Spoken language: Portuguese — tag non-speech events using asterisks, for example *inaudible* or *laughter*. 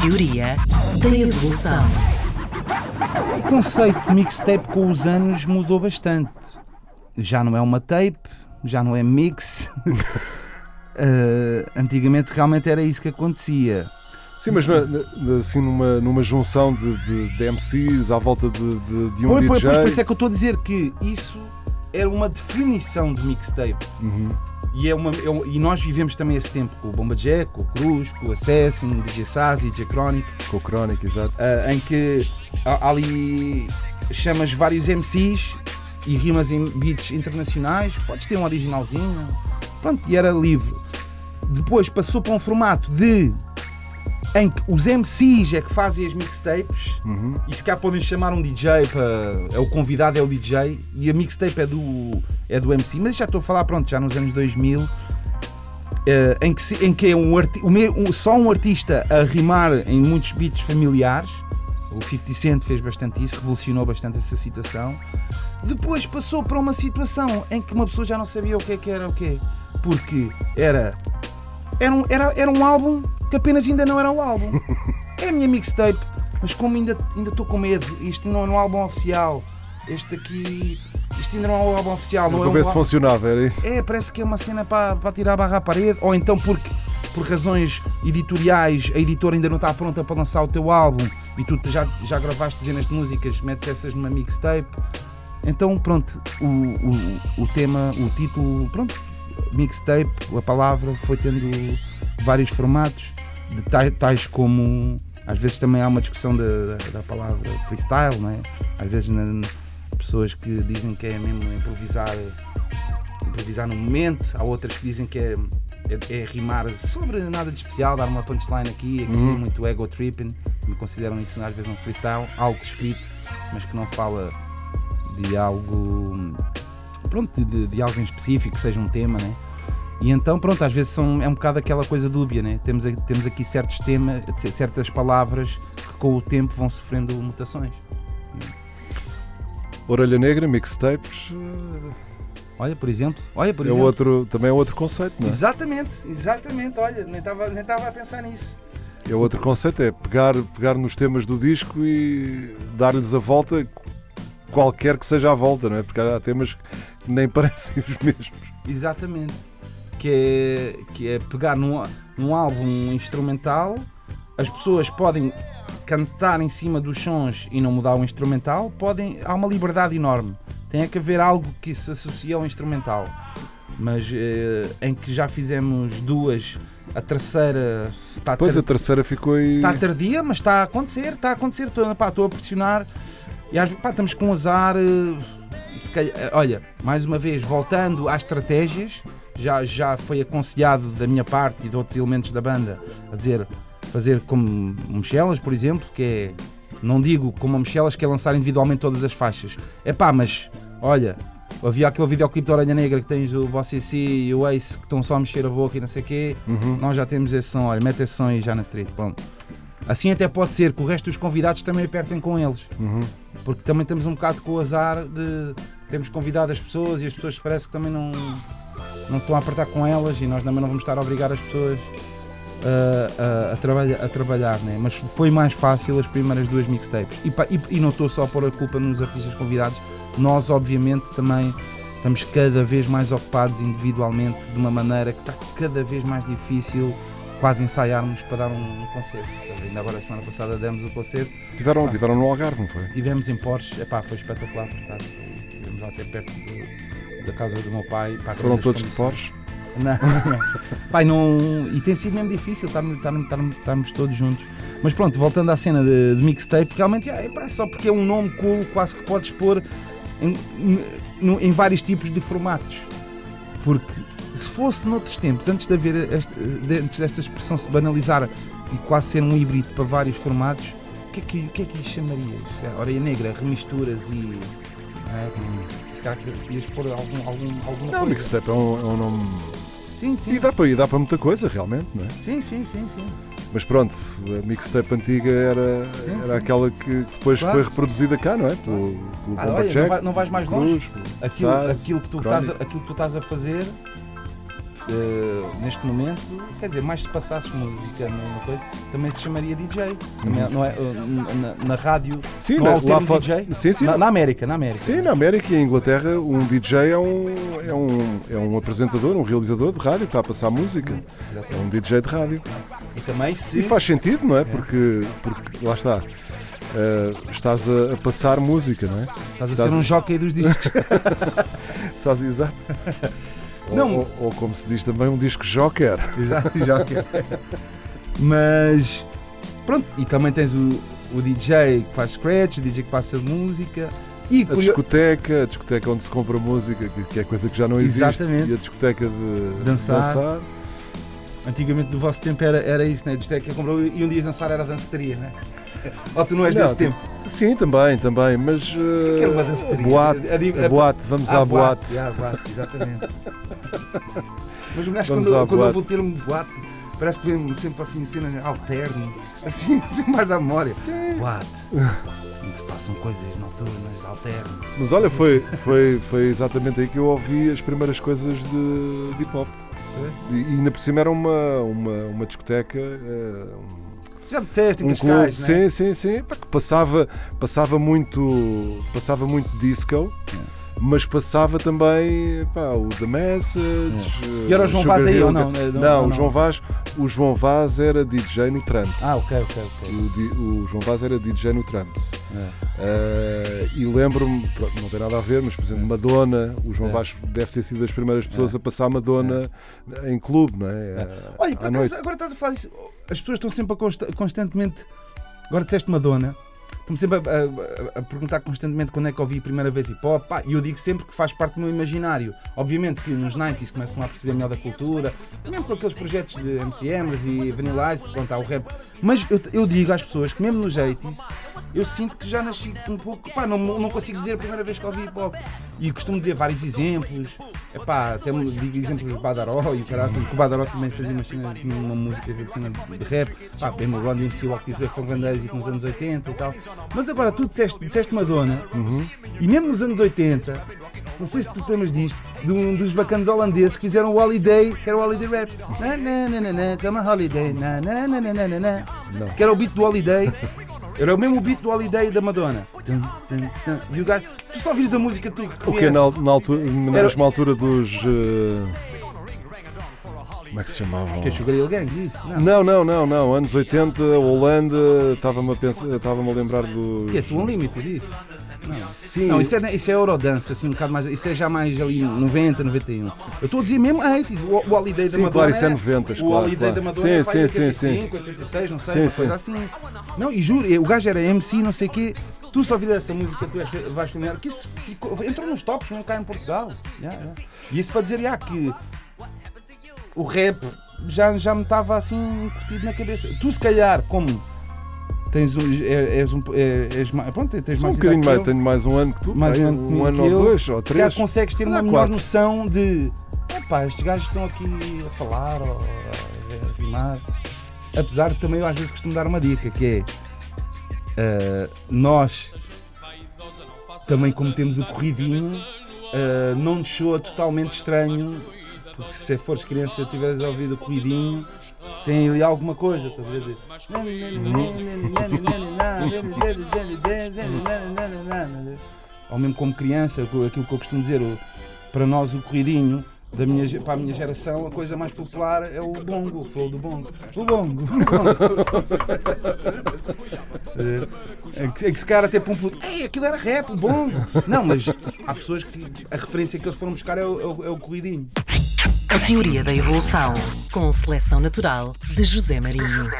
Teoria da evolução. O conceito de mixtape com os anos mudou bastante. Já não é uma tape, já não é mix. Uh, *laughs* antigamente realmente era isso que acontecia. Sim, mas na- na- assim numa, numa junção de, de, de MCs à volta de, de, de um Pois, pois, DJ. pois, por isso é que eu estou a dizer que isso era uma definição de mixtape. Uhum. E, é uma, é um- e nós vivemos também esse tempo com o Bomba Jack, com o Cruz, com o Assassin, o DJ Saz, DJ Chronic, Com o Crónica, exato. ah, em que ali chamas vários MCs e rimas em beats internacionais, podes ter um originalzinho, pronto, e era livre. Depois passou para um formato de em que os MCs é que fazem as mixtapes Uhum. e se cá podem chamar um DJ para. É o convidado, é o DJ e a mixtape é do, é do MC. Mas já estou a falar, pronto, já nos anos 2000, eh, em, que, se- em que é um, arti- um- só um artista a rimar em muitos beats familiares. O 50 Cent fez bastante isso, revolucionou bastante essa situação. Depois passou para uma situação em que uma pessoa já não sabia o que é que era o quê. Porque era. Era um, era, era um álbum que apenas ainda não era o álbum. *laughs* É a minha mixtape, mas como ainda ainda estou com medo, isto não é um álbum oficial. Este aqui. Isto ainda não é um álbum oficial. Não é um ver se funcionava, era isso. é, parece que é uma cena para, para tirar a barra à parede, ou então porque por razões editoriais a editora ainda não está pronta para lançar o teu álbum e tu já, já gravaste dezenas de músicas, metes essas numa mixtape. Então, pronto, o, o, o tema, o título, pronto, mixtape, a palavra foi tendo vários formatos, de tais, tais como. Às vezes também há uma discussão da, da, palavra freestyle, não é? Às vezes na- pessoas que dizem que é mesmo improvisar improvisar no momento, há outras que dizem que é, é, é rimar sobre nada de especial, dar uma punchline aqui, aqui Uhum. muito ego tripping, me consideram isso às vezes um freestyle, algo escrito, mas que não fala de algo pronto, de, de algo em específico, seja um tema, né? E então, pronto, às vezes são, é um bocado aquela coisa dúbia, né? Temos, temos aqui certos temas, certas palavras que com o tempo vão sofrendo mutações. Orelha Negra, mixtapes, eh, Olha, por exemplo, olha, por é exemplo. outro, também é outro conceito, não é? Exatamente, exatamente, olha, nem estava nem estava a pensar nisso. É outro conceito, é pegar, pegar nos temas do disco e dar-lhes a volta, qualquer que seja a volta, não é? Porque há temas que nem *laughs* parecem os mesmos. Exatamente. Que é, que é pegar num, num álbum instrumental, as pessoas podem cantar em cima dos sons e não mudar o instrumental, podem, há uma liberdade enorme. Tem que haver algo que se associa ao instrumental. Mas eh, em que já fizemos duas, a terceira está Depois a terceira ficou aí. Está tardia, mas está a acontecer, está a acontecer. Estou, pá, estou a pressionar. E às, pá, estamos com azar. eh, calhar- eh, olha, mais uma vez, voltando às estratégias, já, já foi aconselhado da minha parte e de outros elementos da banda a dizer fazer como Michelas, por exemplo, que é. Não digo como a Michelas, que é lançar individualmente todas as faixas. É pá, mas olha, havia aquele videoclipe da Orelha Negra que tens o Bossy e o Ace que estão só a mexer a boca e não sei o quê. Uhum. Nós já temos esse som, olha, mete esse som aí já na street, pronto. Assim até pode ser que o resto dos convidados também apertem com eles, Uhum. porque também temos um bocado com o azar de termos convidado as pessoas e as pessoas parece que também não, não estão a apertar com elas e nós também não vamos estar a obrigar as pessoas a, a- a trabalha- a trabalhar, né? mas foi mais fácil as primeiras duas mixtapes. E, e- e não estou só a pôr a culpa nos artistas convidados, nós obviamente também estamos cada vez mais ocupados individualmente de uma maneira que está cada vez mais difícil quase ensaiarmos para dar um, um concerto. Ainda agora a semana passada demos o concerto, Tiveram, Pá. tiveram no Algarve, não foi? tivemos em Porsche, epá, foi espetacular, por acaso. estivemos lá até perto do- da casa do meu pai. Foram todos de. Porsche? Não, não. Pai, não. E tem sido mesmo difícil estarmos, todos juntos. Mas pronto, voltando à cena de, de mixtape, realmente é, pá, só porque é um nome cool, quase que podes pôr em, em vários tipos de formatos. Porque se fosse noutros tempos, antes de haver este, antes desta expressão se banalizar e quase ser um híbrido para vários formatos, o que é que, o que, é que lhe chamarias? É, Orelha negra, remisturas e. É, se calhar querias pôr algum, algum, alguma Não, coisa. mixtape é um, é um nome. Sim, sim. E dá para, e dá para muita coisa, realmente, não é? Sim, sim, sim, sim. Mas pronto, a mixtape antiga era, Sim, era sim. aquela que depois Claro. foi reproduzida cá, não é? Pelo, pelo Ah, Bomba olha, não, Jack, vai- não vais mais longe. Cruz, Aquilo, Saz, aquilo, que tu estás aquilo que tu estás a fazer eh, neste momento, quer dizer, mais se passasses música numa coisa, também se chamaria DJ. Também, não é, eh, na, na rádio, Sim, não há na- o termo DJ? Sim, sim. Na, na América, na América. Sim, na América e em Inglaterra, um DJ é um, é, um, é um apresentador, um realizador de rádio que está a passar música. É um DJ de rádio. E também se. E faz sentido, não é? Porque, porque lá está. eh, estás a, a passar música, não é? Estás a estás ser a- um jockey dos discos. *laughs* Estás exato. *laughs* Não. Ou, ou- ou como se diz também, um disco joker. *laughs* Exato, jockey. Mas pronto, e também tens o, o DJ que faz scratch, o DJ que passa música. E A discoteca, a discoteca onde se compra música, que, que é coisa que já não existe. Exatamente. E a discoteca de Dançar. dançar. Antigamente do vosso tempo era, era isso, né? Discoteca comprou e um dia dançar era danceteria, né? *laughs* Ou tu não és Não, desse tempo? Sim, também, também, mas. que era uma eh, danceteria? boate, A a a- boate, vamos à boate. Ah, boate, exatamente. *laughs* Mas o gajo, Vamos quando, quando eu boate. vou ter um boate, parece que vem sempre assim, cena alterno, assim, *laughs* assim mais à memória. Boate. Em que se passam coisas noturnas, alterno. Mas olha, foi, foi, foi exatamente aí que eu ouvi as primeiras coisas de, de hip hop. E, e ainda por cima era uma, uma, uma discoteca, um- Já me disseste, em um Cascais, clube, né? sim, sim, sim, que passava, passava muito, passava muito disco, mas passava também pá, o The Message. E era o João Vaz aí ou não? Não, Não, não, o. João Vaz, o João Vaz era DJ no Trumps. Ah, ok, ok, ok. O, o João Vaz era DJ no Trumps. É. Eh, e lembro-me, pronto, não tem nada a ver, mas por exemplo, Madonna, o João É. Vaz deve ter sido das primeiras pessoas a passar Madonna em clube, não é? Eh, Olha, por acaso, agora estás a falar disso. As pessoas estão sempre a consta- constantemente. Agora disseste Madonna. Estão-me sempre a, a- a perguntar constantemente quando é que ouvi a primeira vez hip hop. E eu digo sempre que faz parte do meu imaginário. Obviamente que nos 90s começam a perceber melhor da cultura, mesmo com aqueles projetos de MCMs e Vanilla Ice, quanto ao rap. Mas eu, eu digo às pessoas que mesmo nos 80s eu sinto que já nasci um pouco. Pá, não, não consigo dizer a primeira vez que ouvi hip hop. E costumo dizer vários exemplos. Epá, até digo exemplos de Badaró e o caralho, que o Badaró também fazia uma, cena- uma música de, cena de rap. Pá, bem o Ron DMC, o Active foi um grande êxito nos anos 80 e tal. Mas agora tu disseste, disseste Madonna, e mesmo nos anos 80, não sei se tu te lembras disto, de um dos bacanos holandeses que fizeram o Holiday, que era o Holiday Rap. Na, na, na, na, na, it's a holiday, na, na, na, na, na, na. Que era o beat do Holiday. Era o mesmo beat do Holiday da Madonna. E o gajo, tu só ouvires a música, tu O que reconheces. na, na altura, na mesma altura dos. eh, como é que se chamavam? Que é Sugar Hill Gang, isso? Não. Não, não, não, não. Anos 80, Holanda, estava-me a, pensar, estava-me a lembrar dos. Que é tu Unlimited, Sim, Não, isso é, isso é Eurodance, assim, um bocado mais. Isso é já mais ali 90, 91. Eu estou a dizer mesmo 80s, o, o Holiday da Sim, Madonna. claro, isso é é- 90, O claro, Holiday claro. da Madonna Sim, é sim, em sim, 85, 86, não sei, Sim, uma sim. coisa assim. Não, e juro, o gajo era MC, não sei o quê. Tu só ouvir essa música, tu vais filmar, que isso ficou- entrou nos tops, não cá em Portugal. Já, já. E isso para dizer, já, que o rap já, já me estava assim curtido na cabeça. Tu, se calhar, como tens um, é- és um. é- és mais, pronto, tens Só mais um bocadinho mais, eu. tenho mais um ano que tu, Mais um ano comigo ano ou dois, ou três. consegues ter uma melhor noção de. Epá, estes gajos estão aqui a falar ou a rimar. Apesar de também eu às vezes costumo dar uma dica que é ah, nós também como temos o corridinho ah, não nos soa totalmente estranho porque se fores criança e tiveres ouvido o corridinho tem ali alguma coisa, estás a ver? Ou mesmo como criança, aquilo que eu costumo dizer, para nós o corridinho, da minha, para a minha geração, a coisa mais popular é o bongo, o flow do bongo. O bongo, o bongo. *laughs* É é que se cara até para um puto, Ei, aquilo era rap, o bongo. Não, mas há pessoas que a referência que eles foram buscar é o, é o, é o corridinho. A teoria da evolução, com seleção natural de José Marinho.